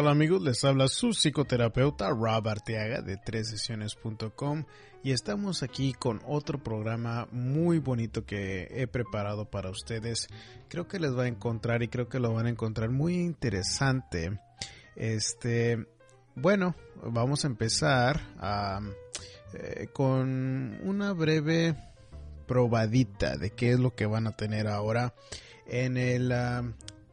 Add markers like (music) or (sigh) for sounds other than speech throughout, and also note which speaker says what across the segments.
Speaker 1: tal amigos? Les habla su psicoterapeuta Rob Arteaga de 3sesiones.com y estamos aquí con otro programa muy bonito que he preparado para ustedes. Creo que les va a encontrar y creo que lo van a encontrar muy interesante. Este, bueno, vamos a empezar eh, con una breve probadita de qué es lo que van a tener ahora en el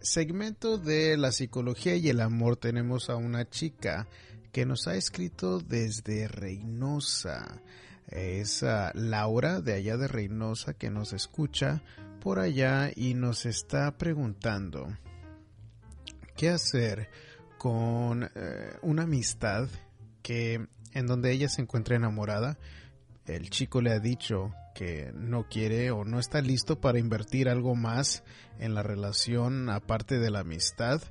Speaker 1: segmento de la psicología y el amor tenemos a una chica que nos ha escrito desde Reynosa. Es Laura de allá de Reynosa que nos escucha por allá y nos está preguntando qué hacer con eh, una amistad que en donde ella se encuentra enamorada. El chico le ha dicho que no quiere o no está listo para invertir algo más en la relación aparte de la amistad.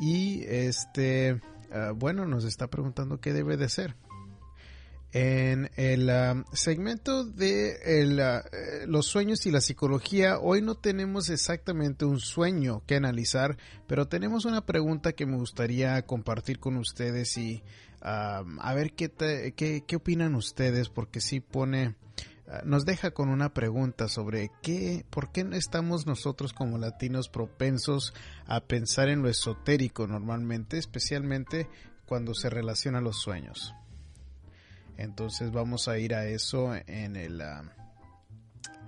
Speaker 1: Y este ah, bueno nos está preguntando qué debe de ser. En el ah, segmento de ah, eh, los sueños y la psicología, hoy no tenemos exactamente un sueño que analizar, pero tenemos una pregunta que me gustaría compartir con ustedes y a ver qué, qué, qué, opinan ustedes, porque sí pone nos deja con una pregunta sobre qué, por qué estamos nosotros como latinos propensos a pensar en lo esotérico normalmente, especialmente cuando se relaciona a los sueños. Entonces vamos a ir a eso en el ah,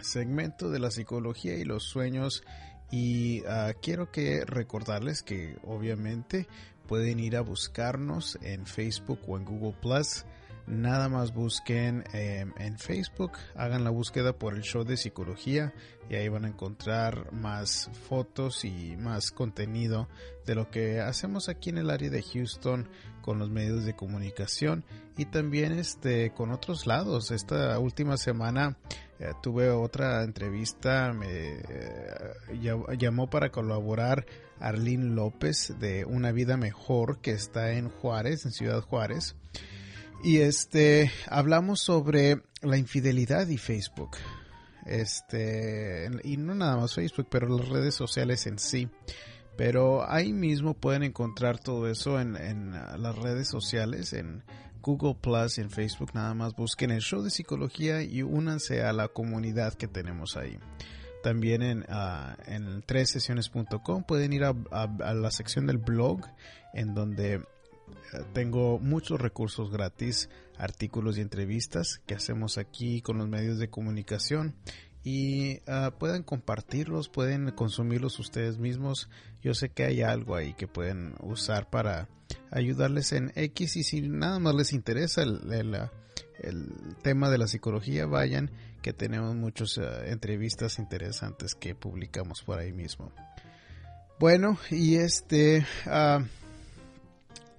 Speaker 1: segmento de la psicología y los sueños y ah, quiero que recordarles que obviamente pueden ir a buscarnos en Facebook o en Google Plus nada más busquen em, en Facebook, hagan la búsqueda por el show de psicología y ahí van a encontrar más fotos y más contenido de lo que hacemos aquí en el área de Houston con los medios de comunicación y también este con otros lados. Esta última semana eh, tuve otra entrevista, me eh, llamó para colaborar Arlene López de Una Vida Mejor que está en Juárez, en Ciudad Juárez. Y este, hablamos sobre la infidelidad y Facebook. Este, y no nada más Facebook, pero las redes sociales en sí. Pero ahí mismo pueden encontrar todo eso en, las redes sociales, en Google Plus, en Facebook. Nada más busquen el show de psicología y únanse a la comunidad que tenemos ahí. También en, uh, en sesiones.com pueden ir a, la sección del blog en donde tengo muchos recursos gratis, artículos y entrevistas que hacemos aquí con los medios de comunicación y uh, pueden compartirlos, pueden consumirlos ustedes mismos. Yo sé que hay algo ahí que pueden usar para ayudarles en X y si nada más les interesa el, el, tema de la psicología, vayan que tenemos muchas uh, entrevistas interesantes que publicamos por ahí mismo. Bueno, y este...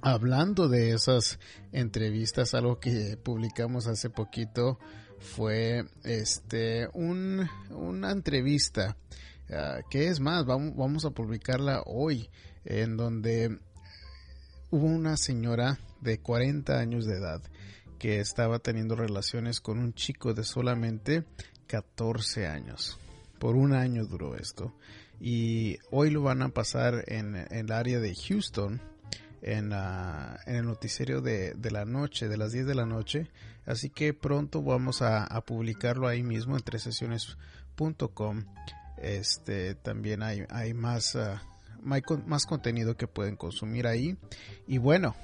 Speaker 1: hablando de esas entrevistas, algo que publicamos hace poquito fue este un, una entrevista uh, que es más, vamos, vamos a publicarla hoy, en donde hubo una señora de 40 años de edad que estaba teniendo relaciones con un chico de solamente 14 años. Por un año duró esto. Y hoy lo van a pasar en el área de Houston, en, el noticiero de, de, la noche, de las 10 de la noche. Así que pronto vamos a, publicarlo ahí mismo en tresesiones.com. Este, también hay, hay más, uh, más contenido que pueden consumir ahí. Y bueno,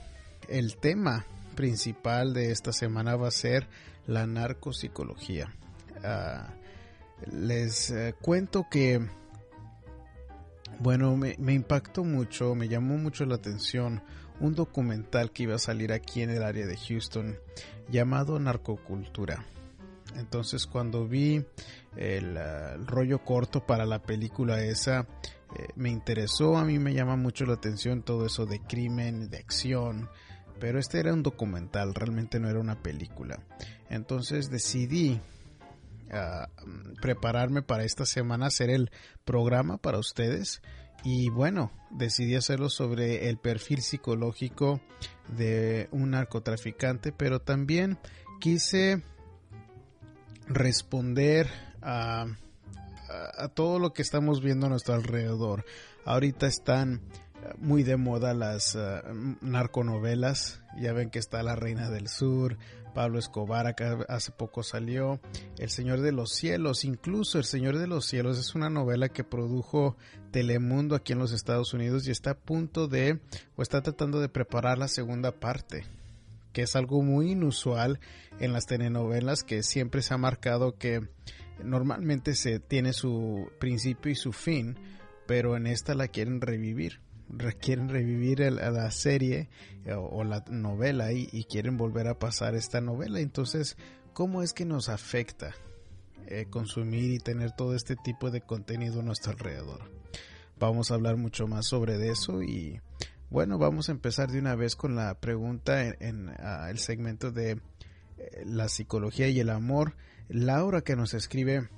Speaker 1: el tema principal de esta semana va a ser la narcopsicología. Uh, les uh, cuento que bueno, me, impactó mucho, me llamó mucho la atención un documental que iba a salir aquí en el área de Houston llamado Narcocultura. Entonces cuando vi el, rollo corto para la película esa, eh, me interesó, a mí me llama mucho la atención todo eso de crimen, de acción, pero este era un documental, realmente no era una película. Entonces decidí ah, prepararme para esta semana hacer el programa para ustedes y bueno, decidí hacerlo sobre el perfil psicológico de un narcotraficante, pero también quise responder a, a, todo lo que estamos viendo a nuestro alrededor. Ahorita están muy de moda las uh, narconovelas. Ya ven que está La Reina del Sur, Pablo Escobar, acá hace poco salió, El Señor de los Cielos, incluso El Señor de los Cielos es una novela que produjo Telemundo aquí en los Estados Unidos y está a punto de, o está tratando de preparar la segunda parte que es algo muy inusual en las telenovelas que siempre se ha marcado que normalmente se tiene su principio y su fin, pero en esta la quieren revivir quieren revivir la serie eh, o, la novela y, quieren volver a pasar esta novela. Entonces, ¿cómo es que nos afecta eh, consumir y tener todo este tipo de contenido a nuestro alrededor? Vamos a hablar mucho más sobre eso y bueno, vamos a empezar de una vez con la pregunta en, el segmento de eh, la psicología y el amor. Laura que nos escribe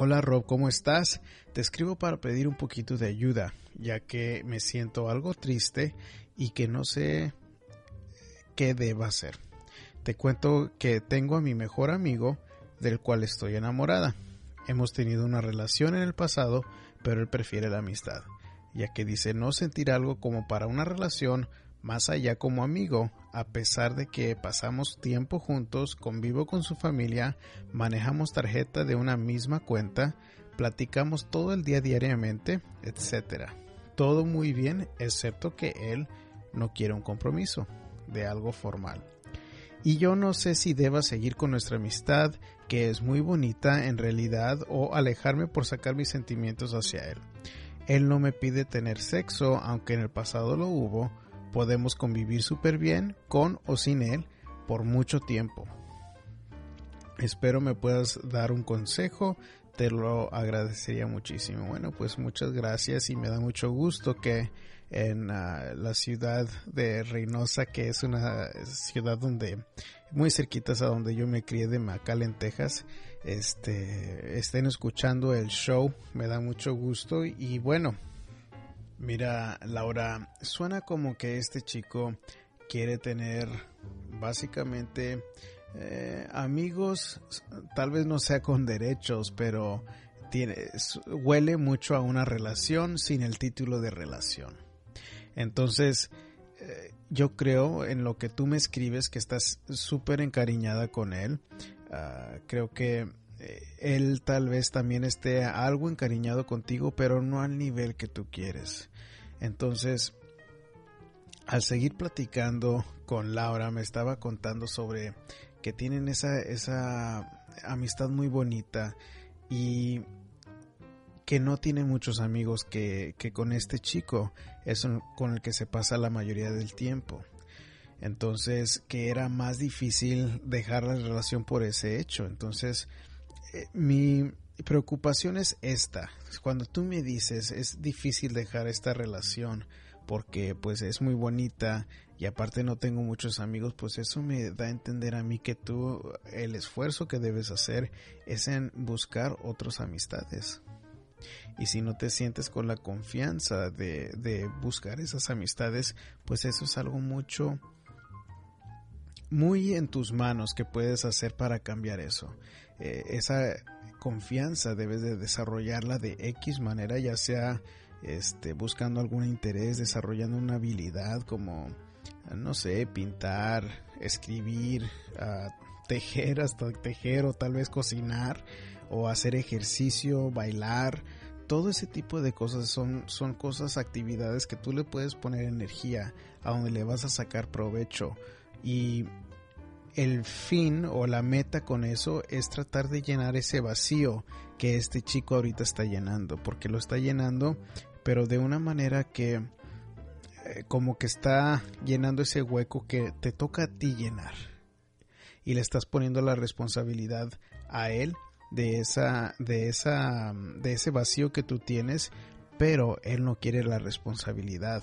Speaker 1: Hola Rob, ¿cómo estás? Te escribo para pedir un poquito de ayuda, ya que me siento algo triste y que no sé qué deba hacer. Te cuento que tengo a mi mejor amigo del cual estoy enamorada. Hemos tenido una relación en el pasado, pero él prefiere la amistad, ya que dice no sentir algo como para una relación más allá como amigo, a pesar de que pasamos tiempo juntos, convivo con su familia, manejamos tarjeta de una misma cuenta, platicamos todo el día diariamente, etc. Todo muy bien, excepto que él no quiere un compromiso de algo formal. Y yo no sé si deba seguir con nuestra amistad, que es muy bonita en realidad, o alejarme por sacar mis sentimientos hacia él. Él no me pide tener sexo, aunque en el pasado lo hubo, podemos convivir súper bien con o sin él por mucho tiempo. Espero me puedas dar un consejo, te lo agradecería muchísimo. Bueno, pues muchas gracias y me da mucho gusto que en ah, la ciudad de Reynosa, que es una ciudad donde muy cerquitas a donde yo me crié de McAllen, Texas, este, estén escuchando el show, me da mucho gusto y bueno, Mira, Laura, suena como que este chico quiere tener básicamente eh, amigos, tal vez no sea con derechos, pero tiene, huele mucho a una relación sin el título de relación. Entonces, eh, yo creo en lo que tú me escribes que estás súper encariñada con él. Ah, creo que eh, él tal vez también esté algo encariñado contigo, pero no al nivel que tú quieres. Entonces, al seguir platicando con Laura, me estaba contando sobre que tienen esa, esa amistad muy bonita y que no tiene muchos amigos que, que con este chico es con el que se pasa la mayoría del tiempo. Entonces, que era más difícil dejar la relación por ese hecho. Entonces, eh, mi preocupación es esta. Cuando tú me dices es difícil dejar esta relación porque pues es muy bonita y aparte no tengo muchos amigos, pues eso me da a entender a mí que tú el esfuerzo que debes hacer es en buscar otras amistades. Y si no te sientes con la confianza de, de buscar esas amistades, pues eso es algo mucho muy en tus manos que puedes hacer para cambiar eso. Eh, esa confianza debes de desarrollarla de X manera, ya sea este, buscando algún interés, desarrollando una habilidad como, no sé, pintar, escribir, tejer, hasta tejer o tal vez cocinar o hacer ejercicio, bailar. Todo ese tipo de cosas son, son cosas, actividades que tú le puedes poner energía, a donde le vas a sacar provecho. Y el fin o la meta con eso es tratar de llenar ese vacío que este chico ahorita está llenando, porque lo está llenando, pero de una manera que eh, como que está llenando ese hueco que te toca a ti llenar. y le estás poniendo la responsabilidad a él de esa de esa de ese vacío que tú tienes pero él no quiere la responsabilidad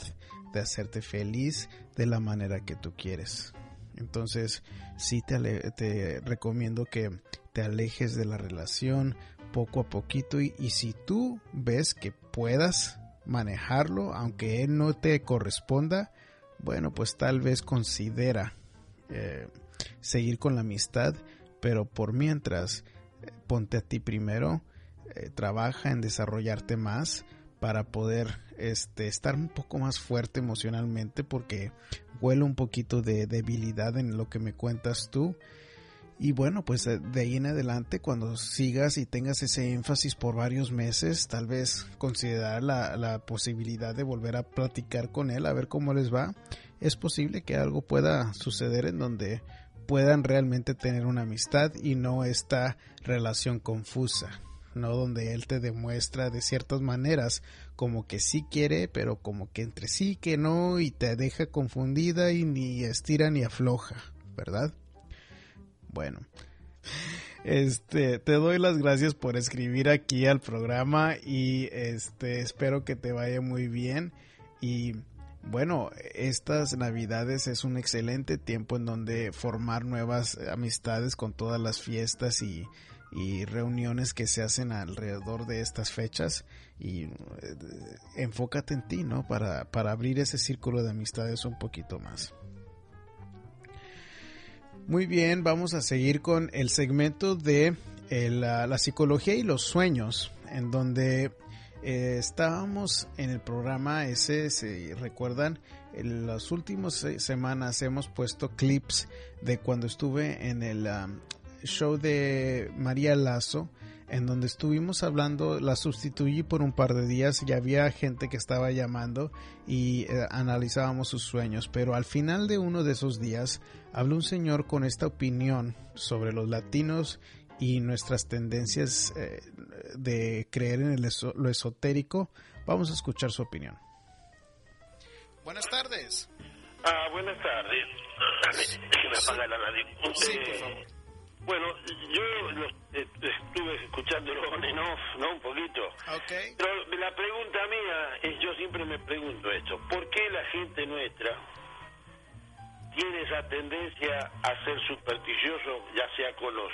Speaker 1: de hacerte feliz de la manera que tú quieres entonces sí te, te recomiendo que te alejes de la relación poco a poquito y, si tú ves que puedas manejarlo aunque él no te corresponda bueno pues tal vez considera eh, seguir con la amistad pero por mientras ponte a ti primero, eh, trabaja en desarrollarte más para poder este, estar un poco más fuerte emocionalmente porque huele un poquito de debilidad en lo que me cuentas tú. Y bueno, pues eh, de ahí en adelante, cuando sigas y tengas ese énfasis por varios meses, tal vez considerar la, la, posibilidad de volver a platicar con él, a ver cómo les va. Es posible que algo pueda suceder en donde puedan realmente tener una amistad y no esta relación confusa, no donde él te demuestra de ciertas maneras como que sí quiere, pero como que entre sí que no y te deja confundida y ni estira ni afloja, ¿verdad? Bueno, (laughs) este, te doy las gracias por escribir aquí al programa y este espero que te vaya muy bien y bueno, estas navidades es un excelente tiempo en donde formar nuevas amistades con todas las fiestas y, reuniones que se hacen alrededor de estas fechas y eh, enfócate en ti, ¿no? Para, para abrir ese círculo de amistades un poquito más. Muy bien, vamos a seguir con el segmento de eh, la psicología y los sueños, en donde eh, estábamos en el programa ese, si recuerdan, en las últimas semanas hemos puesto clips de cuando estuve en el um, show de María Lazo, en donde estuvimos hablando, la sustituí por un par de días y había gente que estaba llamando y eh, analizábamos sus sueños, pero al final de uno de esos días habló un señor con esta opinión sobre los latinos y nuestras tendencias eh, de creer en lo esotérico. Vamos a escuchar su opinión. Buenas tardes.
Speaker 2: Ah, buenas tardes. me la radio.
Speaker 1: Sí, por favor.
Speaker 2: Bueno, yo eh, estuve escuchándolo (laughs) and off, ¿no? Un poquito.
Speaker 1: Okay.
Speaker 2: Pero la pregunta mía es, yo siempre me pregunto esto, ¿por qué la gente nuestra tiene esa tendencia a ser supersticioso, ya sea con los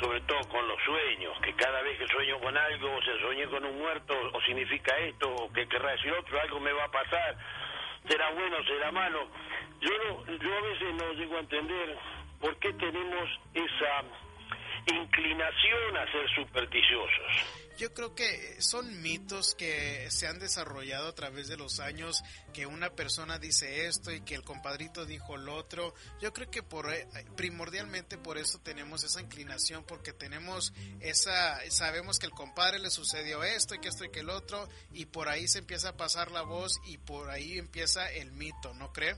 Speaker 2: sobre todo con los sueños, que cada vez que sueño con algo, o se soñé con un muerto, o significa esto, o que querrá decir otro, algo me va a pasar, será bueno, será malo. Yo, no, yo a veces no llego a entender por qué tenemos esa inclinación a ser supersticiosos.
Speaker 1: Yo creo que son mitos que se han desarrollado a través de los años, que una persona dice esto y que el compadrito dijo lo otro. Yo creo que por eh, primordialmente por eso tenemos esa inclinación, porque tenemos esa, sabemos que el compadre le sucedió esto y que esto y que el otro, y por ahí se empieza a pasar la voz y por ahí empieza el mito, ¿no cree?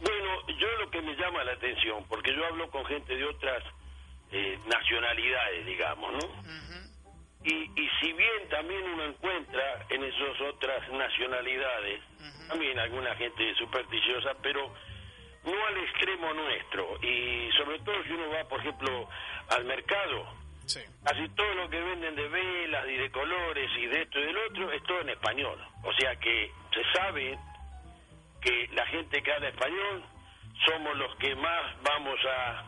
Speaker 2: Bueno, yo lo que me llama la atención, porque yo hablo con gente de otras eh, nacionalidades, digamos, ¿no? Y, y si bien también uno encuentra en esas otras nacionalidades, también alguna gente supersticiosa, pero no al extremo nuestro. Y sobre todo si uno va, por ejemplo, al mercado, sí. casi todo lo que venden de velas y de colores y de esto y del otro es todo en español. O sea que se sabe que la gente que habla español somos los que más vamos a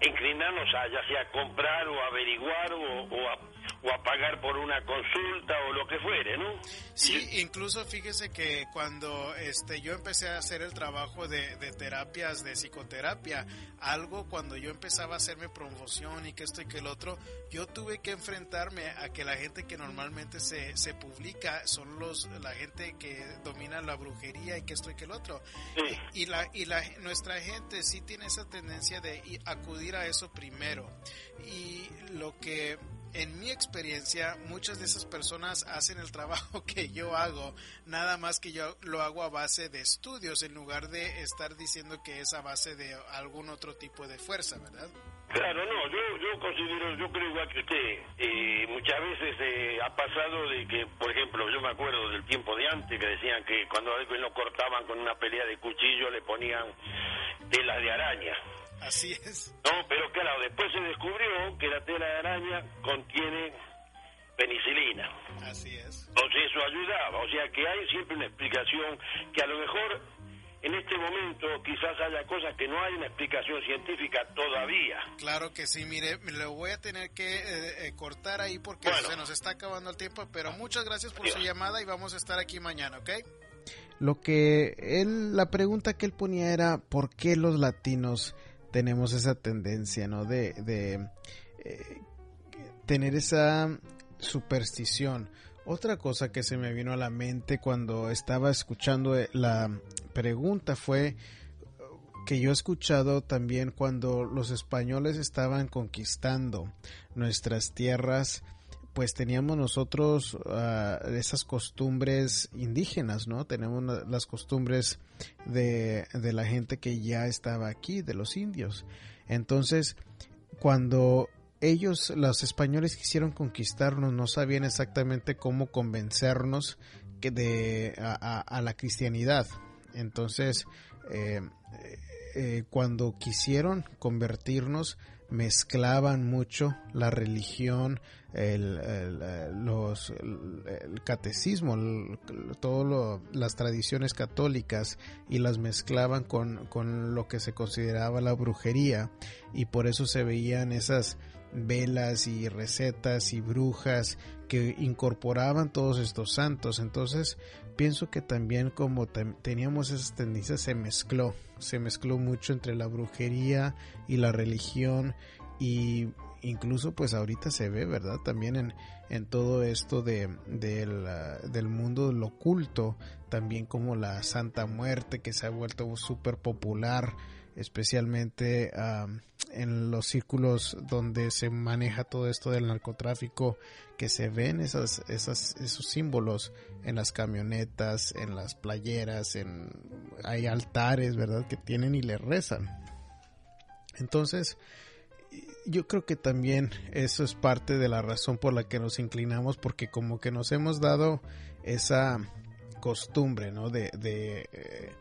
Speaker 2: inclinarnos a ya sea comprar o averiguar o, o, a, o, a, pagar por una consulta o lo que fuere, ¿no?
Speaker 1: Sí, incluso fíjese que cuando este yo empecé a hacer el trabajo de, de, terapias, de psicoterapia, algo cuando yo empezaba a hacerme promoción y que esto y que el otro, yo tuve que enfrentarme a que la gente que normalmente se, se publica son los la gente que domina la brujería y que esto y que el otro. Y, y, la, y la, nuestra gente sí tiene esa tendencia de acudir a eso primero. Y lo que en mi experiencia, muchas de esas personas hacen el trabajo (laughs) que yo hago, nada más que yo lo hago a base de estudios, en lugar de estar diciendo que es a base de algún otro tipo de fuerza, ¿verdad?
Speaker 2: Claro, no, yo, yo considero, yo creo igual que usted, eh, muchas veces eh, ha pasado de que, por ejemplo, yo me acuerdo del tiempo de antes que decían que cuando alguien lo cortaban con una pelea de cuchillo le ponían telas de araña.
Speaker 1: Así es.
Speaker 2: No, pero claro, después se descubrió la tela de araña contiene penicilina.
Speaker 1: Así es.
Speaker 2: Entonces eso ayudaba, o sea que hay siempre una explicación que a lo mejor en este momento quizás haya cosas que no hay una explicación científica todavía.
Speaker 1: Claro que sí, mire, lo voy a tener que eh, eh, cortar ahí porque se nos está acabando el tiempo, pero muchas gracias por su llamada y vamos a estar aquí mañana, ¿ok? Lo que él, la pregunta que él ponía era, ¿por qué los latinos tenemos esa tendencia, ¿no? De, de tener esa superstición. Otra cosa que se me vino a la mente cuando estaba escuchando eh, la pregunta fue que yo he escuchado también cuando los españoles estaban conquistando nuestras tierras, pues teníamos nosotros ah, esas costumbres indígenas, ¿no? Tenemos las costumbres de, de la gente que ya estaba aquí, de los indios. Entonces, cuando ellos, los españoles, quisieron conquistarnos, no sabían exactamente cómo convencernos que de, a, la cristianidad. Entonces, eh, eh, cuando quisieron convertirnos, mezclaban mucho la religión, el, los, el catecismo, todas las tradiciones católicas y las mezclaban con, con lo que se consideraba la brujería y por eso se veían esas velas y recetas y brujas que incorporaban todos estos santos. Entonces pienso que también como teníamos esas tendencias se mezcló, se mezcló mucho entre la brujería y la religión y incluso pues ahorita se ve, ¿verdad? También en, en todo esto de, del mundo del oculto, también como la Santa Muerte que se ha vuelto súper popular especialmente en los círculos donde se maneja todo esto del narcotráfico, que se ven esas, esas, esos símbolos en las camionetas, en las playeras, en, hay altares, ¿verdad?, que tienen y le rezan. Entonces, yo creo que también eso es parte de la razón por la que nos inclinamos, porque como que nos hemos dado esa costumbre, ¿no? De, eh,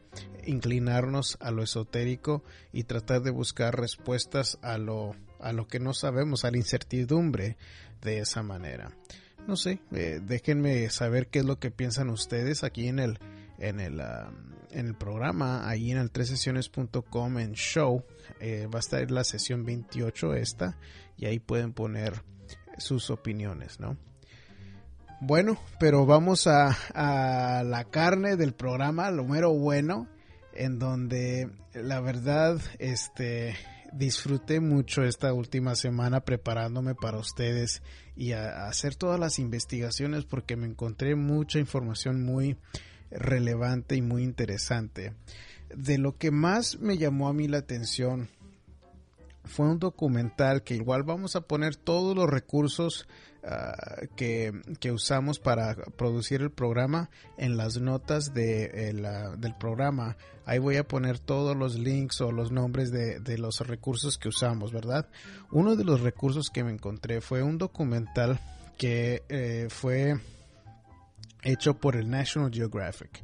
Speaker 1: inclinarnos a lo esotérico y tratar de buscar respuestas a lo, a lo que no sabemos, a la incertidumbre de esa manera. No sé, eh, déjenme saber qué es lo que piensan ustedes aquí en el, en el, ah, en el programa, ahí en el 3sesiones.com en show, eh, va a estar la sesión 28 esta, y ahí pueden poner sus opiniones, ¿no? Bueno, pero vamos a, a, la carne del programa, lo mero bueno, en donde la verdad, este, disfruté mucho esta última semana preparándome para ustedes y a, hacer todas las investigaciones porque me encontré mucha información muy relevante y muy interesante. De lo que más me llamó a mí la atención fue un documental que igual vamos a poner todos los recursos Ah, que, usamos para producir el programa en las notas de, del programa. Ahí voy a poner todos los links o los nombres de, los recursos que usamos, ¿verdad? Uno de los recursos que me encontré fue un documental que eh, fue hecho por el National Geographic.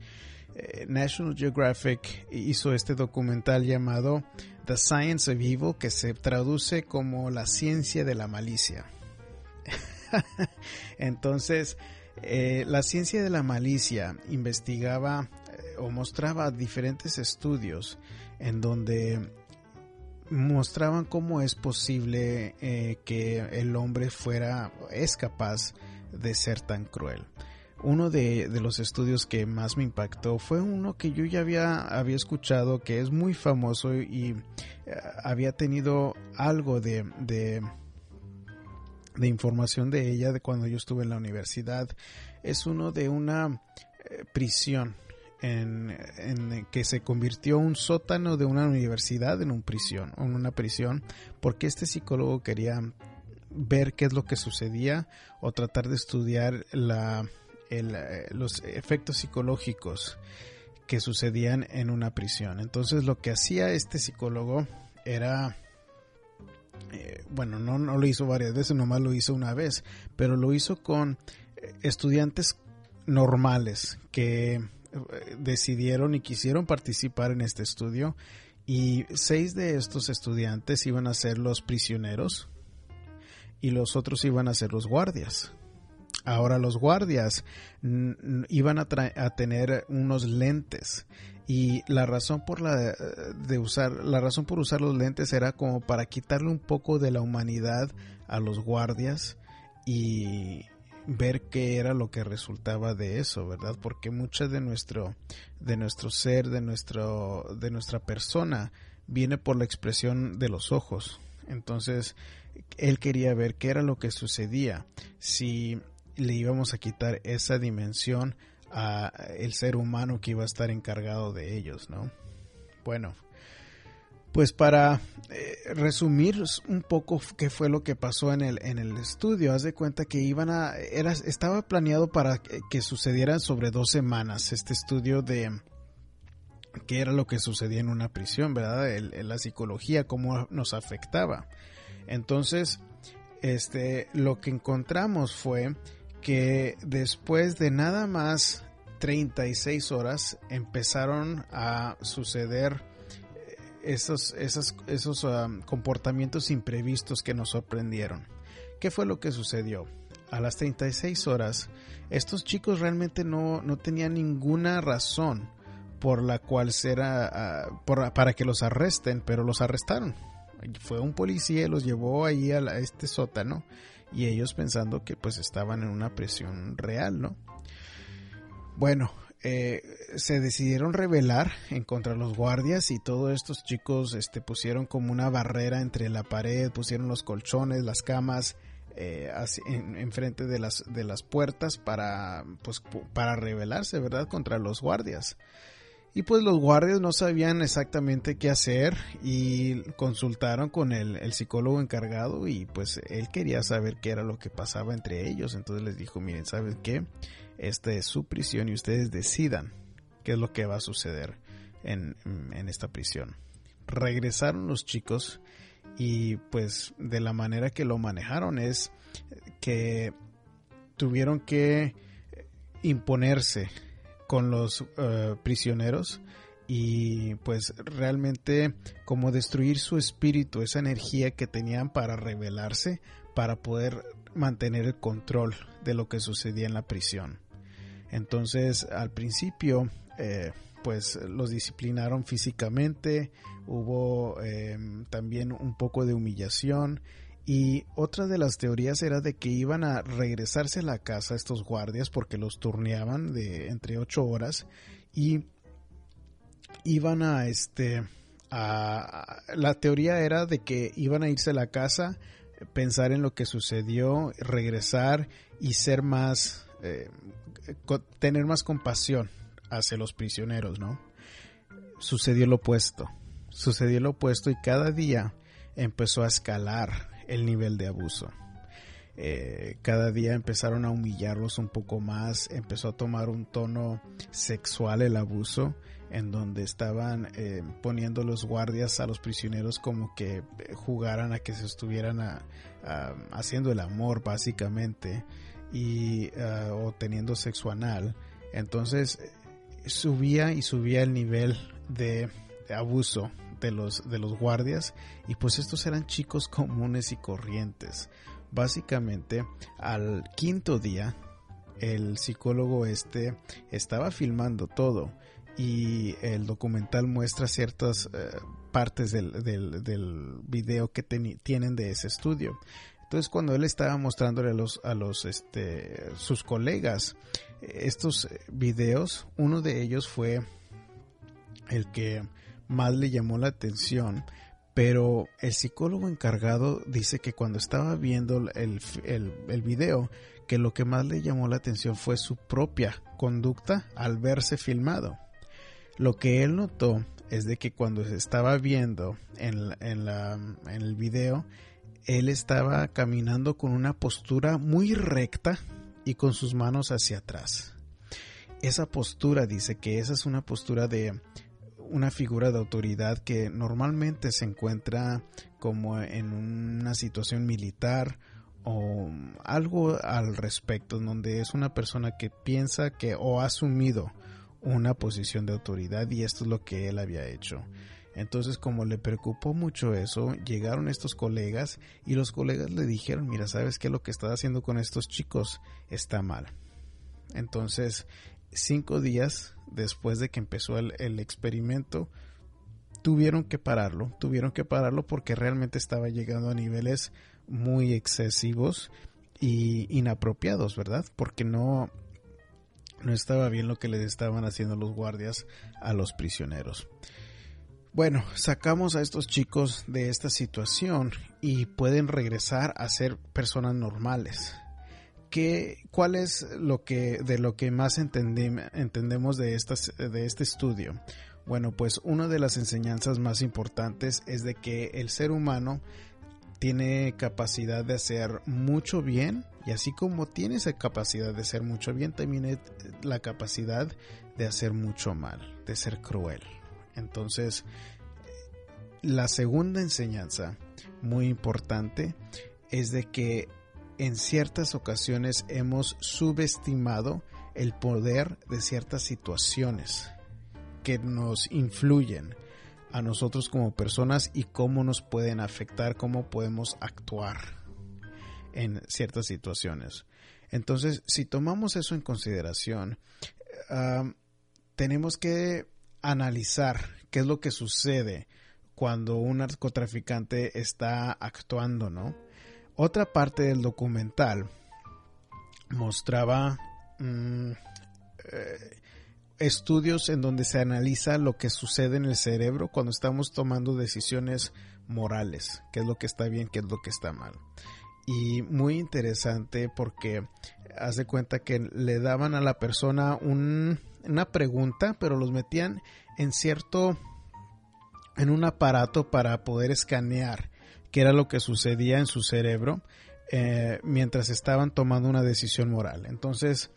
Speaker 1: Eh, National Geographic hizo este documental llamado The Science of Evil, que se traduce como la ciencia de la malicia. (laughs) Entonces, eh, la ciencia de la malicia investigaba eh, o mostraba diferentes estudios en donde mostraban cómo es posible eh, que el hombre fuera, es capaz de ser tan cruel. Uno de, los estudios que más me impactó fue uno que yo ya había, había escuchado, que es muy famoso y había tenido algo de de información de ella de cuando yo estuve en la universidad. Es uno de una eh, prisión en, en, que se convirtió un sótano de una universidad en un prisión en una prisión porque este psicólogo quería ver qué es lo que sucedía o tratar de estudiar la, eh, los efectos psicológicos que sucedían en una prisión. Entonces lo que hacía este psicólogo era eh, bueno, no, no lo hizo varias veces, nomás lo hizo una vez, pero lo hizo con eh, estudiantes normales que eh, decidieron y quisieron participar en este estudio y seis de estos estudiantes iban a ser los prisioneros y los otros iban a ser los guardias. Ahora los guardias iban a, a, tener unos lentes y la razón por la de usar la razón por usar los lentes era como para quitarle un poco de la humanidad a los guardias y ver qué era lo que resultaba de eso, ¿verdad? Porque mucho de nuestro de nuestro ser, de nuestro de nuestra persona viene por la expresión de los ojos. Entonces, él quería ver qué era lo que sucedía si le íbamos a quitar esa dimensión a el ser humano que iba a estar encargado de ellos, ¿no? Bueno, pues para eh, resumir un poco qué fue lo que pasó en el, en el estudio, haz de cuenta que iban a, era, estaba planeado para que, que sucediera sobre dos semanas este estudio de qué era lo que sucedía en una prisión, ¿verdad? la psicología, cómo nos afectaba. Entonces, este, lo que encontramos fue que después de nada más 36 horas empezaron a suceder eh, esos, esos, esos um, comportamientos imprevistos que nos sorprendieron. ¿Qué fue lo que sucedió? A las 36 horas, estos chicos realmente no, no tenían ninguna razón por la cual será uh, para que los arresten, pero los arrestaron. Fue un policía los llevó ahí a este sótano y ellos pensando que pues estaban en una presión real, ¿no? Bueno, eh, se decidieron rebelar en contra los guardias y todos estos chicos este, pusieron como una barrera entre la pared, pusieron los colchones, las camas eh, enfrente de las, de las puertas para, pues, para rebelarse, ¿verdad?, contra los guardias. Y pues los guardias no sabían exactamente qué hacer y consultaron con el, el, psicólogo encargado y pues él quería saber qué era lo que pasaba entre ellos. Entonces les dijo, miren, ¿saben qué? Esta es su prisión y ustedes decidan qué es lo que va a suceder en, en esta prisión. Regresaron los chicos y pues de la manera que lo manejaron es que tuvieron que imponerse con los uh, prisioneros y pues realmente como destruir su espíritu, esa energía que tenían para rebelarse, para poder mantener el control de lo que sucedía en la prisión. Entonces al principio eh, pues los disciplinaron físicamente, hubo eh, también un poco de humillación y otra de las teorías era de que iban a regresarse a la casa estos guardias porque los turneaban de entre ocho horas y iban a este a, la teoría era de que iban a irse a la casa pensar en lo que sucedió regresar y ser más eh, tener más compasión hacia los prisioneros no sucedió lo opuesto. Sucedió lo opuesto y cada día empezó a escalar el nivel de abuso. Eh, cada día empezaron a humillarlos un poco más, empezó a tomar un tono sexual el abuso, en donde estaban eh, poniendo los guardias a los prisioneros como que eh, jugaran a que se estuvieran haciendo el amor básicamente y o teniendo sexo anal. Entonces subía y subía el nivel de abuso de los, de los guardias y pues estos eran chicos (laughs) comunes y corrientes. Básicamente al quinto día el psicólogo este estaba filmando todo y el documental muestra ciertas eh, partes del, del, video que tienen de ese estudio. Entonces cuando él estaba mostrándole a los, a los este, sus colegas estos videos, uno de ellos fue el que más le llamó la atención, pero el psicólogo encargado dice que cuando estaba viendo el, el, video, que lo que más le llamó la atención fue su propia conducta al verse filmado. Lo que él notó es de que cuando se estaba viendo en, en, la, en el video, él estaba caminando con una postura muy recta y con sus manos hacia atrás. Esa postura dice que esa es una postura de una figura de autoridad que normalmente se encuentra como en una situación militar o algo al respecto, donde es una persona que piensa que o ha asumido una posición de autoridad y esto es lo que él había hecho. Entonces, como le preocupó mucho eso, llegaron estos colegas y los colegas le dijeron, mira, ¿sabes qué? Lo que estás haciendo con estos chicos está mal. Entonces, cinco días después de que empezó el, experimento, tuvieron que pararlo, tuvieron que pararlo porque realmente estaba llegando a niveles muy excesivos y inapropiados, ¿verdad? Porque no, no estaba bien lo que les estaban haciendo los guardias a los prisioneros. Bueno, sacamos a estos chicos de esta situación y pueden regresar a ser personas normales. ¿Qué, ¿Cuál es lo que de lo que más entendemos de, de este estudio? Bueno, pues una de las enseñanzas más importantes es de que el ser humano tiene capacidad de hacer mucho bien y así como tiene esa capacidad de hacer mucho bien, también tiene la capacidad de hacer mucho mal, de ser cruel. Entonces, la segunda enseñanza muy importante es de que en ciertas ocasiones hemos subestimado el poder de ciertas situaciones que nos influyen a nosotros como personas y cómo nos pueden afectar, cómo podemos actuar en ciertas situaciones. Entonces, si tomamos eso en consideración, tenemos que analizar qué es lo que sucede cuando un narcotraficante está actuando, ¿no? Otra parte del documental mostraba mm, eh, estudios en donde se analiza lo que sucede en el cerebro cuando estamos tomando decisiones morales, qué es lo que está bien, qué es lo que está mal. Y muy interesante porque hace cuenta que le daban a la persona una pregunta, pero los metían en cierto, en un aparato para poder escanear qué era lo que sucedía en su cerebro eh, mientras estaban tomando una decisión moral. Entonces,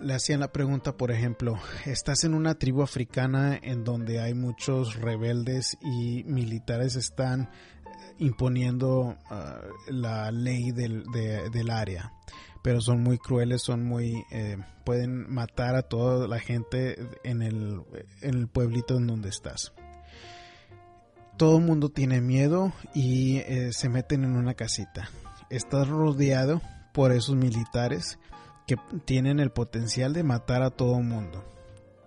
Speaker 1: le hacían la pregunta, por ejemplo, estás en una tribu africana en donde hay muchos rebeldes y militares están eh, imponiendo ah, la ley del, área, pero son muy crueles, son muy, eh, pueden matar a toda la gente en el, en el pueblito en donde estás. Todo el mundo tiene miedo y eh, se meten en una casita. Estás rodeado por esos militares que tienen el potencial de matar a todo mundo.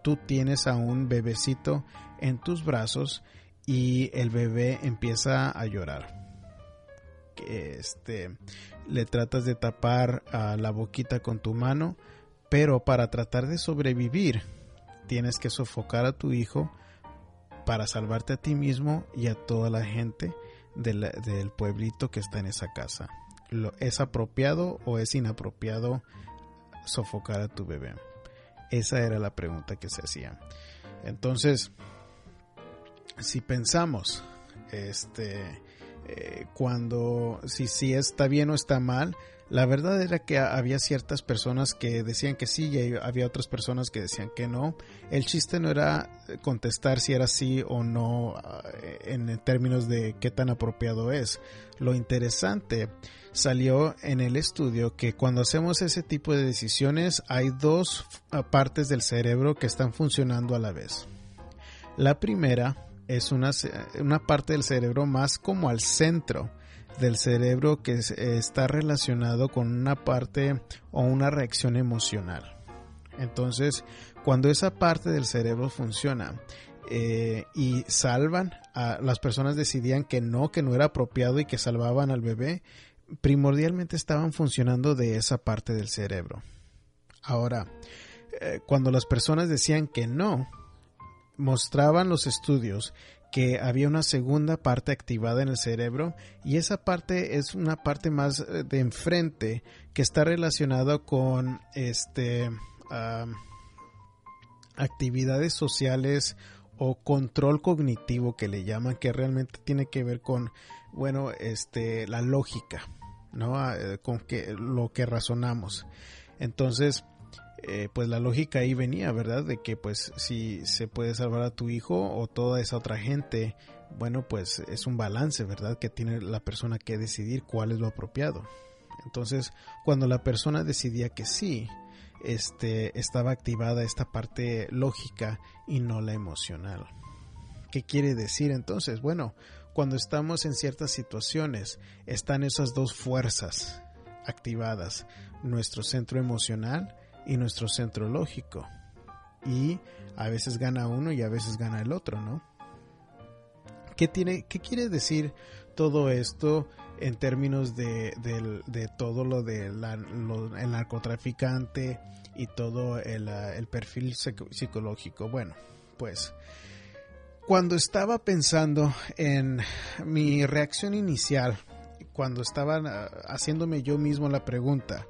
Speaker 1: Tú tienes a un bebecito en tus brazos y el bebé empieza a llorar. Este, le tratas de tapar a la boquita con tu mano, pero para tratar de sobrevivir tienes que sofocar a tu hijo para salvarte a ti mismo y a toda la gente del, pueblito que está en esa casa. ¿Es apropiado o es inapropiado sofocar a tu bebé? Esa era la pregunta que se hacía. Entonces, si pensamos, este, eh, cuando, si, si está bien o está mal, la verdad era que había ciertas personas que decían que sí y había otras personas que decían que no. El chiste no era contestar si era sí o no eh, en términos de qué tan apropiado es. Lo interesante salió en el estudio que cuando hacemos ese tipo de decisiones hay dos partes del cerebro que están funcionando a la vez. La primera es una, una parte del cerebro más como al centro del cerebro que está relacionado con una parte o una reacción emocional. Entonces, cuando esa parte del cerebro funciona eh, y salvan a las personas decidían que no, que no era apropiado y que salvaban al bebé, primordialmente estaban funcionando de esa parte del cerebro. Ahora, eh, cuando las personas decían que no, mostraban los estudios que había una segunda parte activada en el cerebro y esa parte es una parte más eh, de enfrente que está relacionada con este actividades sociales o control cognitivo que le llaman que realmente tiene que ver con bueno este la lógica no eh, con que lo que razonamos. Entonces eh, pues la lógica ahí venía, ¿verdad? De que pues si se puede salvar a tu hijo o toda esa otra gente, bueno, pues es un balance, ¿verdad? Que tiene la persona que decidir cuál es lo apropiado. Entonces, cuando la persona decidía que sí, este, estaba activada esta parte lógica y no la emocional. ¿Qué quiere decir entonces? Bueno, cuando estamos en ciertas situaciones, están esas dos fuerzas activadas, nuestro centro emocional y nuestro centro lógico. Y a veces gana uno y a veces gana el otro, ¿no? ¿Qué, tiene, qué quiere decir todo esto en términos de, todo lo del de narcotraficante y todo el, el perfil psicológico? Bueno, pues cuando estaba pensando en mi reacción inicial, cuando estaba ah, haciéndome yo mismo la pregunta,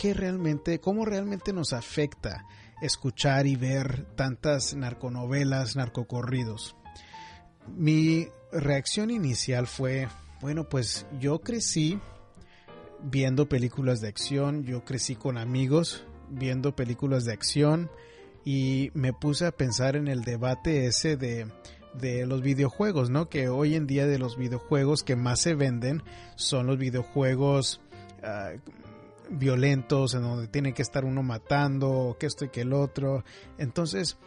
Speaker 1: ¿qué realmente, cómo realmente nos afecta escuchar y ver tantas narconovelas, narcocorridos? Mi reacción inicial fue, bueno, pues yo crecí viendo películas de acción, yo crecí con amigos viendo películas de acción, y me puse a pensar en el debate ese de, los videojuegos, ¿no? Que hoy en día de los videojuegos que más se venden son los videojuegos ah, violentos en donde tiene que estar uno matando, que esto y que el otro. Entonces,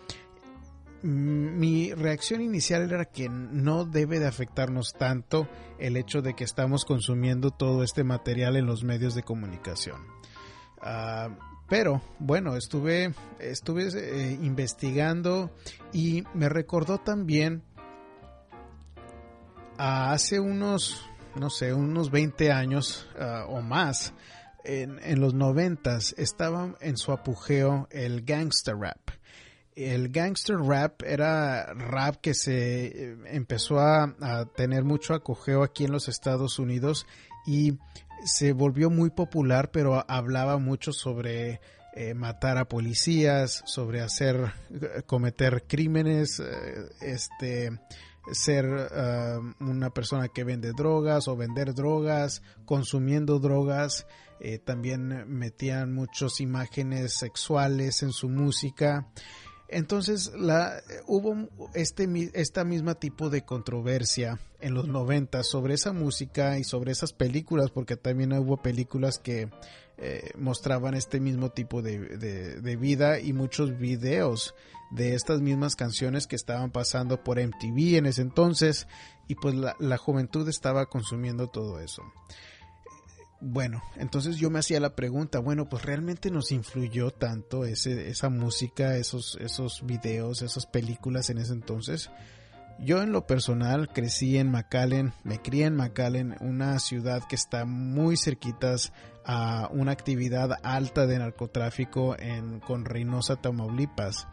Speaker 1: mi reacción inicial era que no debe de afectarnos tanto el hecho de que estamos consumiendo todo este material en los medios de comunicación. Ah, pero bueno, estuve, estuve eh, investigando y me recordó también a hace unos, no sé, unos 20 años ah, o más, en, en los noventas estaba en su apogeo el gangster rap. El gangster rap era rap que se eh, empezó a, a tener mucho acogeo aquí en los Estados Unidos y se volvió muy popular, pero hablaba mucho sobre eh, matar a policías, sobre hacer, eh, cometer crímenes, este, ser una persona que vende drogas o vender drogas, consumiendo drogas. También metían muchas imágenes sexuales en su música. Entonces la, hubo este esta misma tipo de controversia en los 90 sobre esa música y sobre esas películas, porque también hubo películas que eh, mostraban este mismo tipo de, vida y muchos videos de estas mismas canciones que estaban pasando por MTV en ese entonces y pues la, la juventud estaba consumiendo todo eso. Bueno, entonces yo me hacía la pregunta, bueno, pues realmente nos influyó tanto ese, esa música, esos, esos videos, esas películas en ese entonces. Yo en lo personal crecí en McAllen, me crié en McAllen, una ciudad que está muy cerquitas a una actividad alta de narcotráfico en, con Reynosa, Tamaulipas.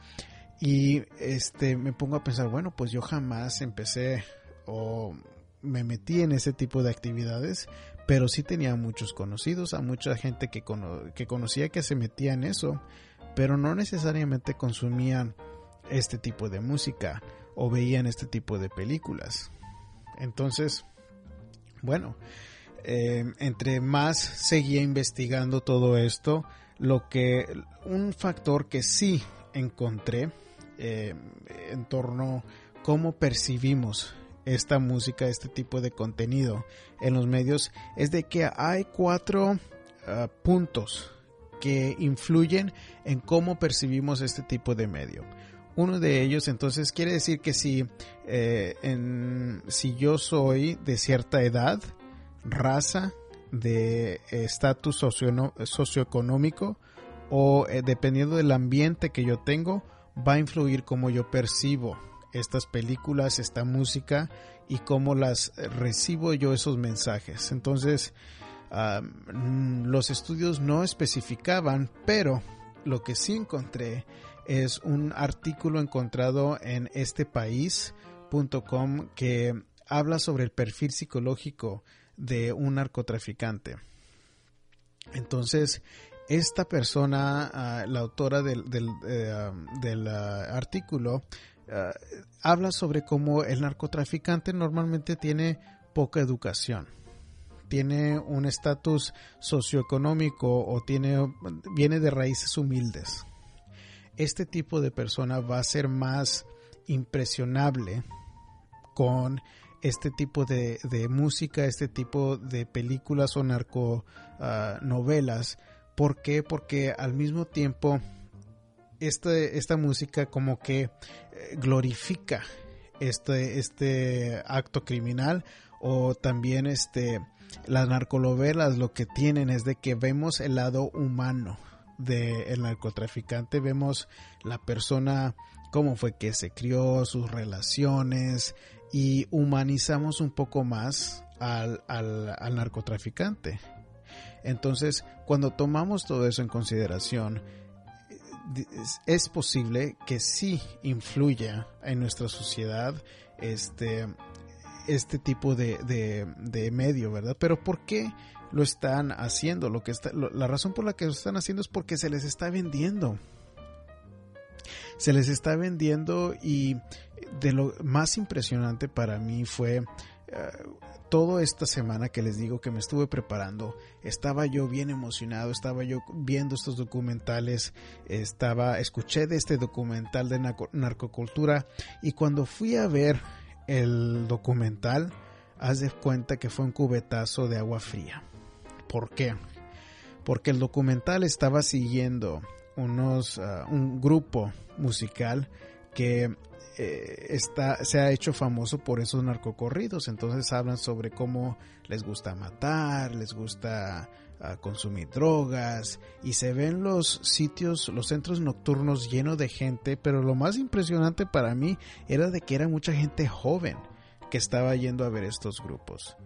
Speaker 1: Y este me pongo a pensar, bueno, pues yo jamás empecé o me metí en ese tipo de actividades, pero sí tenía muchos conocidos, a mucha gente que, que conocía que se metía en eso, pero no necesariamente consumían este tipo de música o veían este tipo de películas. Entonces, bueno, eh, entre más seguía investigando todo esto, lo que un factor que sí encontré eh, en torno a cómo percibimos esta música, este tipo de contenido en los medios, es de que hay cuatro ah, puntos que influyen en cómo percibimos este tipo de medio. Uno de ellos, entonces, quiere decir que si, eh, si yo soy de cierta edad, raza, de estatus socioeconómico o eh, dependiendo del ambiente que yo tengo, va a influir cómo yo percibo estas películas, esta música y cómo las recibo yo esos mensajes. Entonces, los estudios no especificaban, pero lo que sí encontré es un artículo encontrado en estepaís.com que habla sobre el perfil psicológico de un narcotraficante. Entonces, esta persona, ah, la autora del, del, eh, ah, artículo, ah, habla sobre cómo el narcotraficante normalmente tiene poca educación, tiene un estatus socioeconómico o tiene, viene de raíces humildes. Este tipo de persona va a ser más impresionable con este tipo de, música, este tipo de películas o narconovelas. ¿Por qué? Porque al mismo tiempo esta, esta música como que eh, glorifica este, este acto criminal o también este las narconovelas lo que tienen es de que vemos el lado humano del narcotraficante, vemos la persona, cómo fue que se crió, sus relaciones y humanizamos un poco más al, al narcotraficante. Entonces, cuando tomamos todo eso en consideración, es posible que sí influya en nuestra sociedad este, este tipo de, de, medio, ¿verdad? Pero ¿por qué lo están haciendo? Lo que está, la razón por la que lo están haciendo es porque se les está vendiendo. Se les está vendiendo y de lo más impresionante para mí fue uh, toda esta semana que les digo que me estuve preparando, estaba yo bien emocionado, estaba yo viendo estos documentales, estaba, escuché de este documental de narcocultura y cuando fui a ver el documental, haz de cuenta que fue un cubetazo de agua fría. ¿Por qué? Porque el documental estaba siguiendo unos, ah, un grupo musical que eh, está, se ha hecho famoso por esos narcocorridos. Entonces hablan sobre cómo les gusta matar, les gusta ah, consumir drogas y se ven los sitios, los centros nocturnos llenos de gente, pero lo más impresionante para mí era de que era mucha gente joven que estaba yendo a ver estos grupos.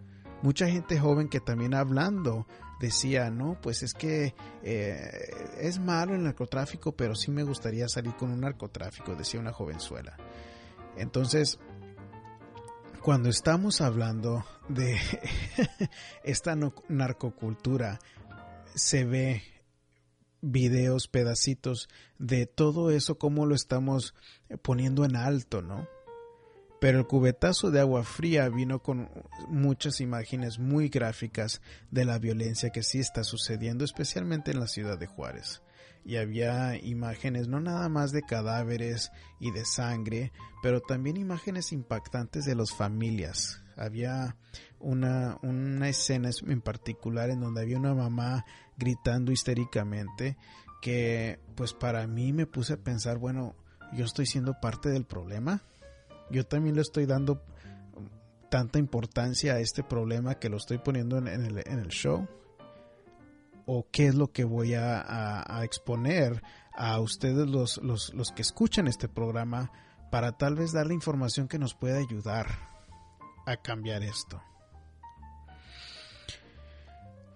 Speaker 1: Mucha gente joven que también hablando decía, no, pues es que eh, es malo el narcotráfico, pero sí me gustaría salir con un narcotráfico, decía una jovenzuela. Entonces, cuando estamos hablando de (laughs) esta narcocultura, se ve videos, pedacitos de todo eso, cómo lo estamos poniendo en alto, ¿no? Pero el cubetazo de agua fría vino con muchas imágenes muy gráficas de la violencia que sí está sucediendo, especialmente en la ciudad de Juárez. Y había imágenes no nada más de cadáveres y de sangre, pero también imágenes impactantes de las familias. Había una, una escena en particular en donde había una mamá gritando histéricamente que pues para mí me puse a pensar, bueno, yo estoy siendo parte del problema yo también le estoy dando tanta importancia a este problema que lo estoy poniendo en, el, show? ¿O qué es lo que voy a, exponer a ustedes los, los, los, que escuchan este programa para tal vez darle información que nos pueda ayudar a cambiar esto?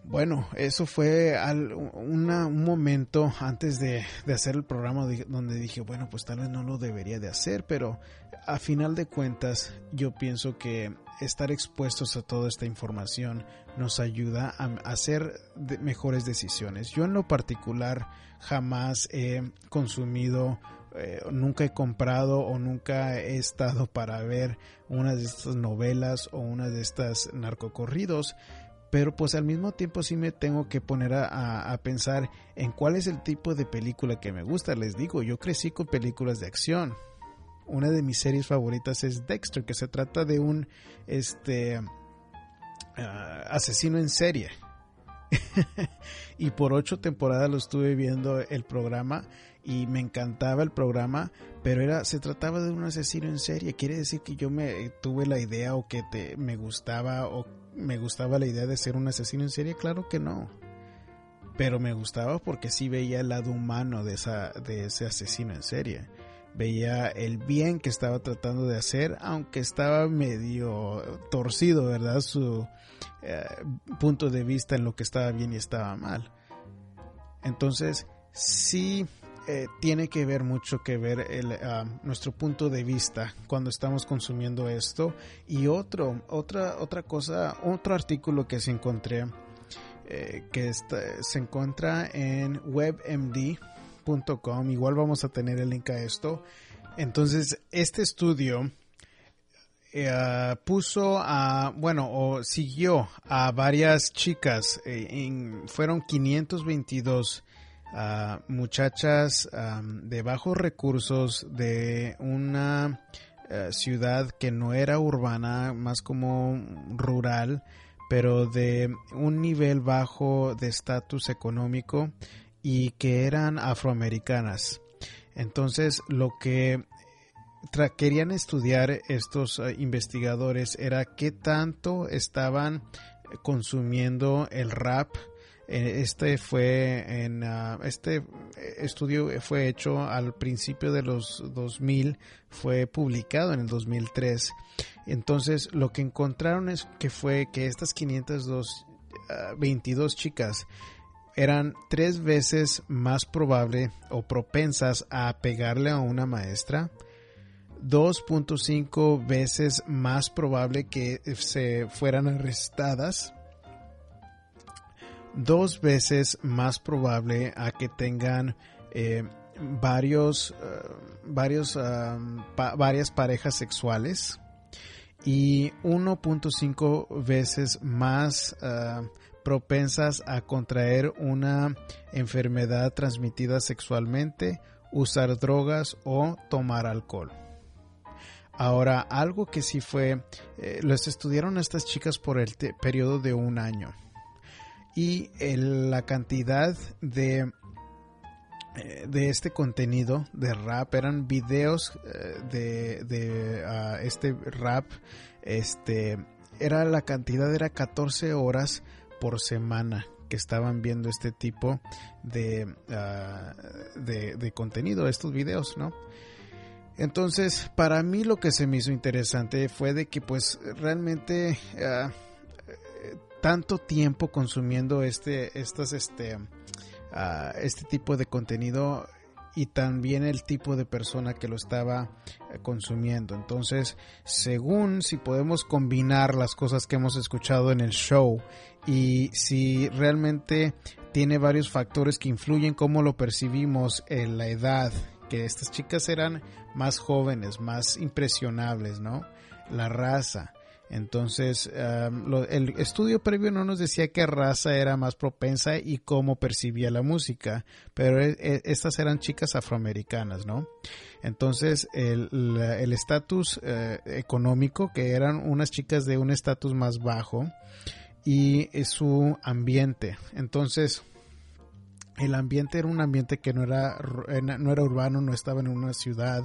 Speaker 1: Bueno, eso fue un momento antes de, hacer el programa donde dije, bueno, pues tal vez no lo debería de hacer, pero a final de cuentas yo pienso que estar expuestos a toda esta información nos ayuda a hacer mejores decisiones. Yo en lo particular jamás he consumido eh, nunca he comprado o nunca he estado para ver una de estas novelas o una de estas narcocorridos, pero pues al mismo tiempo sí me tengo que poner a, pensar en cuál es el tipo de película que me gusta. Les digo, yo crecí con películas de acción. Una de mis series favoritas es Dexter, que se trata de un este ah, asesino en serie. (laughs) y por ocho temporadas lo estuve viendo el programa y me encantaba el programa, pero era se trataba de un asesino en serie. Quiere decir que yo me tuve la idea o que te, me gustaba o me gustaba la idea de ser un asesino en serie, claro que no. Pero me gustaba porque sí veía el lado humano de, esa, de ese asesino en serie. Veía el bien que estaba tratando de hacer, aunque estaba medio torcido, ¿verdad? Su eh, punto de vista en lo que estaba bien y estaba mal. Entonces, sí eh, tiene que ver mucho que ver el, ah, nuestro punto de vista cuando estamos consumiendo esto. Y otro, otra, otra cosa, otro artículo que se encontré, eh, que se encuentra en webmd.com, igual vamos a tener el link a esto. Entonces, este estudio eh, puso a, bueno, o siguió a varias chicas, fueron 522 muchachas de bajos recursos de una eh, ciudad que no era urbana, más como rural, pero de un nivel bajo de estatus económico y que eran afroamericanas. Entonces lo que querían estudiar estos eh, investigadores era qué tanto estaban consumiendo el rap. Eh, este fue en ah, este estudio fue hecho al principio de los 2000, fue publicado en el 2003. Entonces, lo que encontraron es que fue que estas 502 22 ah, chicas eran tres veces más probable o propensas a pegarle a una maestra, 2.5 veces más probable que se fueran arrestadas, dos veces más probable a que tengan eh, varios, eh, varios varias parejas sexuales y 1.5 veces más propensas a contraer una enfermedad transmitida sexualmente, usar drogas o tomar alcohol. Ahora, algo que sí fue, eh, los estudiaron estas chicas por el periodo de un año y la cantidad de eh, de este contenido de rap eran videos eh, de, de ah, este rap este era la cantidad era 14 horas por semana que estaban viendo este tipo de, ah, de, de, contenido, estos videos, ¿no? Entonces, para mí lo que se me hizo interesante fue de que pues realmente ah, tanto tiempo consumiendo este, estas, este, uh, este tipo de contenido y también el tipo de persona que lo estaba eh, consumiendo. Entonces, según si podemos combinar las cosas que hemos escuchado en el show y si realmente tiene varios factores que influyen cómo lo percibimos en la edad, que estas chicas eran más jóvenes, más impresionables, ¿no? La raza, entonces, el estudio previo no nos decía qué raza era más propensa y cómo percibía la música, pero e, e, estas eran chicas afroamericanas, ¿no? Entonces, el estatus eh, económico, que eran unas chicas de un estatus más bajo, y su ambiente. Entonces, el ambiente era un ambiente que no era, no era urbano, no estaba en una ciudad,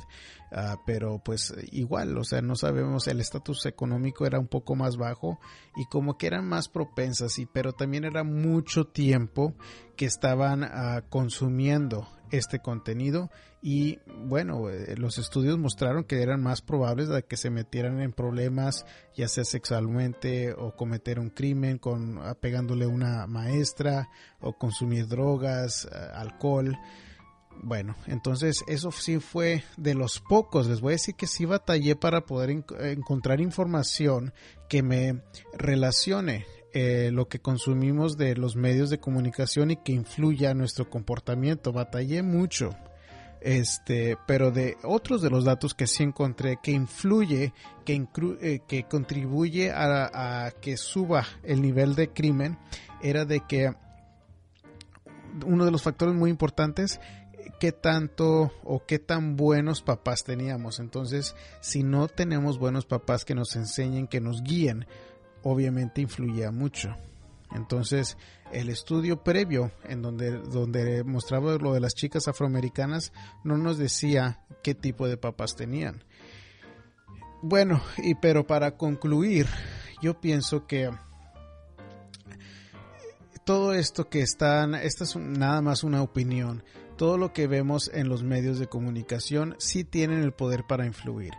Speaker 1: Ah, pero pues igual, o sea, no sabemos, el estatus económico era un poco más bajo y como que eran más propensas, y, pero también era mucho tiempo que estaban ah, consumiendo este contenido y bueno, eh, los estudios mostraron que eran más probables de que se metieran en problemas ya sea sexualmente o cometer un crimen con pegándole a una maestra o consumir drogas, ah, alcohol. Bueno, entonces eso sí fue de los pocos. Les voy a decir que sí batallé para poder encontrar información que me relacione eh, lo que consumimos de los medios de comunicación y que influya nuestro comportamiento. Batallé mucho. Este, pero de otros de los datos que sí encontré que influye, que, eh, que contribuye a, a que suba el nivel de crimen, era de que uno de los factores muy importantes qué tanto o qué tan buenos papás teníamos. Entonces, si no tenemos buenos papás que nos enseñen, que nos guíen, obviamente influía mucho. Entonces, el estudio previo en donde, donde mostraba lo de las chicas afroamericanas no nos decía qué tipo de papás tenían. Bueno, y pero para concluir, yo pienso que todo esto que están, esta es nada más una opinión, todo lo que vemos en los medios de comunicación sí tienen el poder para influir.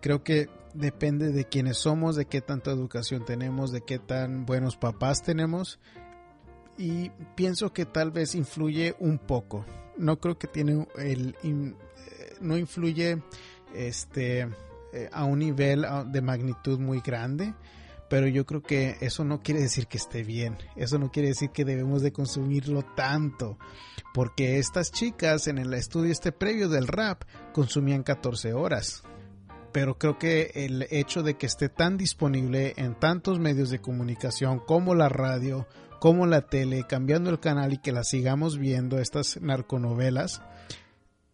Speaker 1: Creo que depende de quiénes somos, de qué tanta educación tenemos, de qué tan buenos papás tenemos y pienso que tal vez influye un poco. No creo que tiene el eh, no influye este eh, a un nivel de magnitud muy grande, pero yo creo que eso no quiere decir que esté bien, eso no quiere decir que debemos de consumirlo tanto, porque estas chicas en el estudio este previo del rap consumían 14 horas. Pero creo que el hecho de que esté tan disponible en tantos medios de comunicación como la radio, como la tele, cambiando el canal y que la sigamos viendo, estas narconovelas,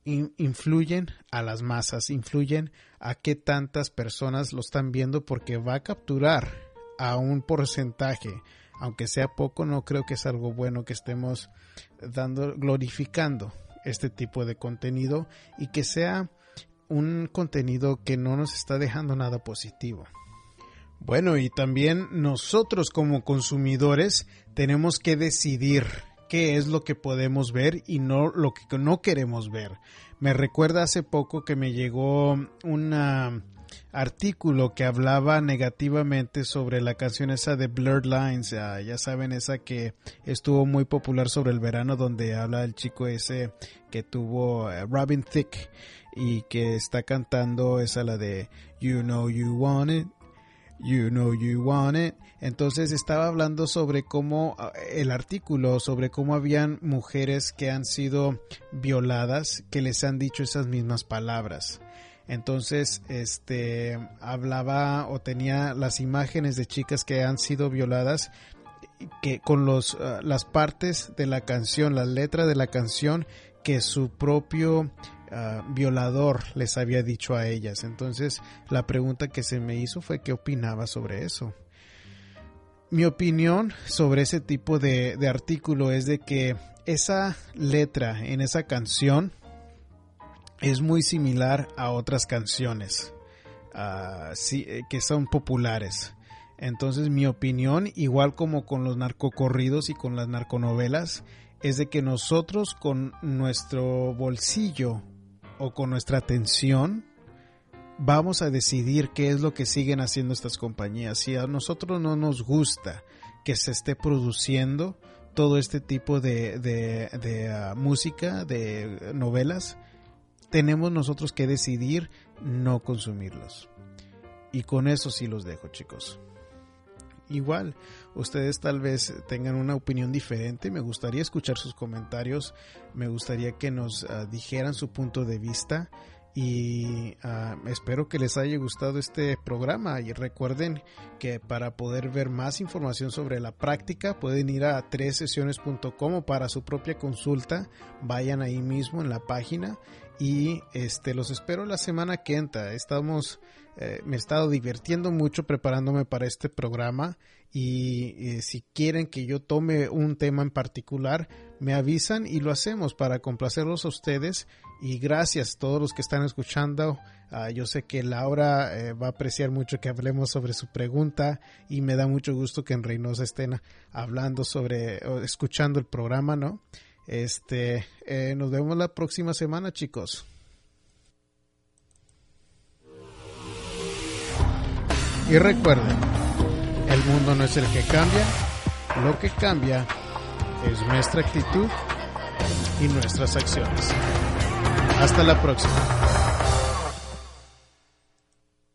Speaker 1: influyen a las masas, influyen a qué tantas personas lo están viendo porque va a capturar a un porcentaje, aunque sea poco, no creo que es algo bueno que estemos dando, glorificando este tipo de contenido y que sea un contenido que no nos está dejando nada positivo. Bueno, y también nosotros como consumidores tenemos que decidir qué es lo que podemos ver y no lo que no queremos ver. Me recuerda hace poco que me llegó un artículo que hablaba negativamente sobre la canción esa de Blurred Lines, ya saben esa que estuvo muy popular sobre el verano donde habla el chico ese que tuvo eh, Robin Thicke y que está cantando esa la de You Know You Want It You Know You Want It. Entonces estaba hablando sobre cómo ah, el artículo, sobre cómo habían mujeres que han sido violadas, que les han dicho esas mismas palabras. Entonces, este, hablaba o tenía las imágenes de chicas que han sido violadas que con los, ah, las partes de la canción, la letra de la canción que su propio Ah, violador les había dicho a ellas. Entonces la pregunta que se me hizo fue qué opinaba sobre eso. Mi opinión sobre ese tipo de, artículo es de que esa letra en esa canción es muy similar a otras canciones ah, eh, que son populares. Entonces mi opinión, igual como con los narcocorridos y con las narconovelas, es de que nosotros con nuestro bolsillo o con nuestra atención vamos a decidir qué es lo que siguen haciendo estas compañías. Si a nosotros no nos gusta que se esté produciendo todo este tipo de, de, ah, música, de novelas, tenemos nosotros que decidir no consumirlos. Y con eso sí los dejo, chicos. Igual, ustedes tal vez tengan una opinión diferente. Me gustaría escuchar sus comentarios. Me gustaría que nos ah, dijeran su punto de vista. Y ah, espero que les haya gustado este programa. Y recuerden que para poder ver más información sobre la práctica pueden ir a tresesiones.com para su propia consulta. Vayan ahí mismo en la página. Y este los espero la semana que entra. Estamos eh, me he estado divirtiendo mucho preparándome para este programa y eh, si quieren que yo tome un tema en particular, me avisan y lo hacemos para complacerlos a ustedes y gracias a todos los que están escuchando. Ah, yo sé que Laura eh, va a apreciar mucho que hablemos sobre su pregunta y me da mucho gusto que en Reynosa estén hablando sobre, o escuchando el programa, ¿no? Este, nos vemos la próxima semana, chicos. Y recuerden, el mundo no es el que cambia, lo que cambia es nuestra actitud y nuestras acciones. Hasta la próxima.